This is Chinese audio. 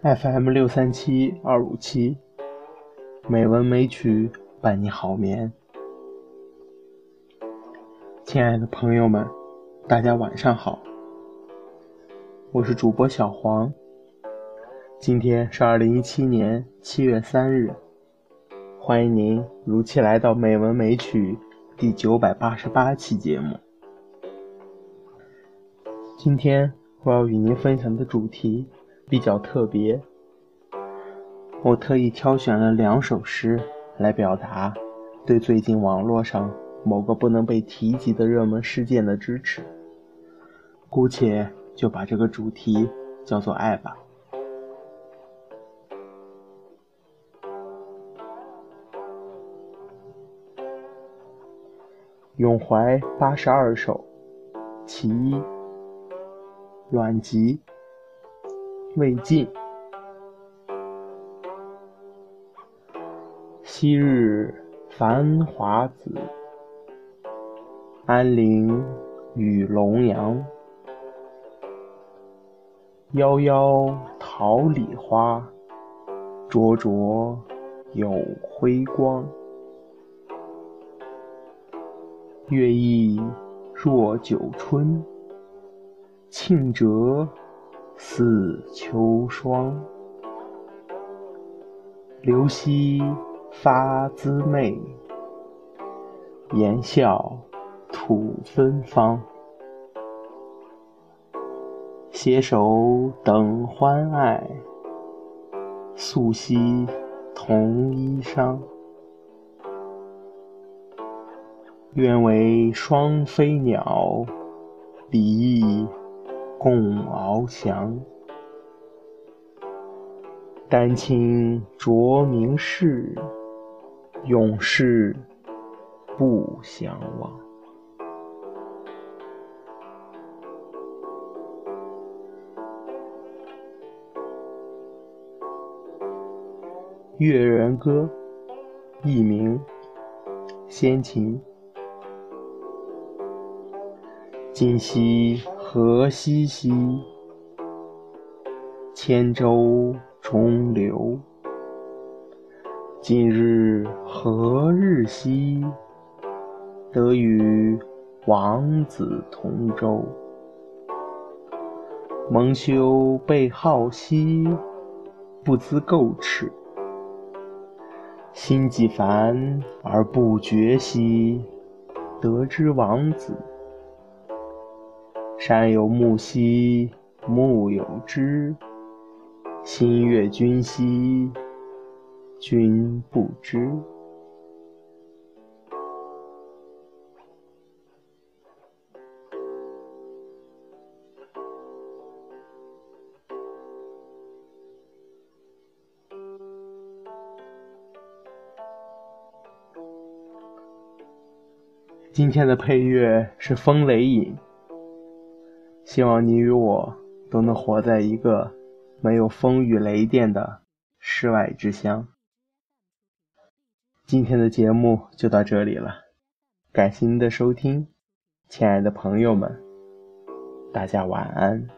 FM 六三七二五七，美文美曲伴你好眠。亲爱的朋友们，大家晚上好，我是主播小黄。今天是二零一七年七月三日，欢迎您如期来到《美文美曲》第九百八十八期节目。今天我要与您分享的主题。比较特别，我特意挑选了两首诗来表达对最近网络上某个不能被提及的热门事件的支持。姑且就把这个主题叫做爱吧。咏怀八十二首，其一，阮籍。未尽。昔日繁华子，安陵与龙阳。夭夭桃李花，灼灼有辉光。月意若九春，庆折。似秋霜，流溪发滋媚，言笑吐芬芳。携手等欢爱，素系同衣裳。愿为双飞鸟，比翼。共翱翔，丹青着名世，永世不相忘。《越人歌》佚名先秦，今夕。何夕兮，千舟中流。今日何日兮，得与王子同舟。蒙羞被好兮，不知垢耻。心既烦而不绝兮，得之王子。山有木兮木有枝，心悦君兮君不知。今天的配乐是《风雷引》。希望你与我都能活在一个没有风雨雷电的世外之乡。今天的节目就到这里了，感谢您的收听，亲爱的朋友们，大家晚安。